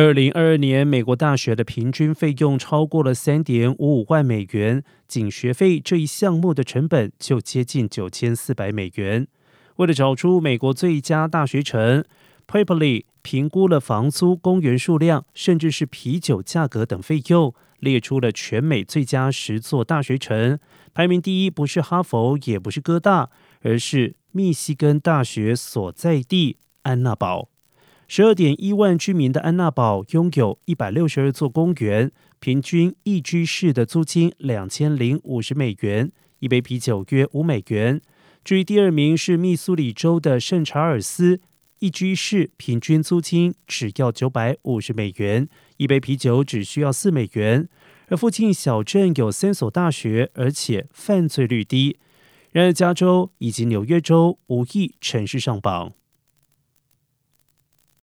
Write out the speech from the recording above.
二零二二年，美国大学的平均费用超过了三点五五万美元，仅学费这一项目的成本就接近九千四百美元。为了找出美国最佳大学城，Papley 评估了房租、公园数量，甚至是啤酒价格等费用，列出了全美最佳十座大学城。排名第一不是哈佛，也不是哥大，而是密西根大学所在地安娜堡。十二点一万居民的安娜堡拥有一百六十二座公园，平均一居室的租金两千零五十美元，一杯啤酒约五美元。至于第二名是密苏里州的圣查尔斯，一居室平均租金只要九百五十美元，一杯啤酒只需要四美元。而附近小镇有三所大学，而且犯罪率低。然而，加州以及纽约州无意城市上榜。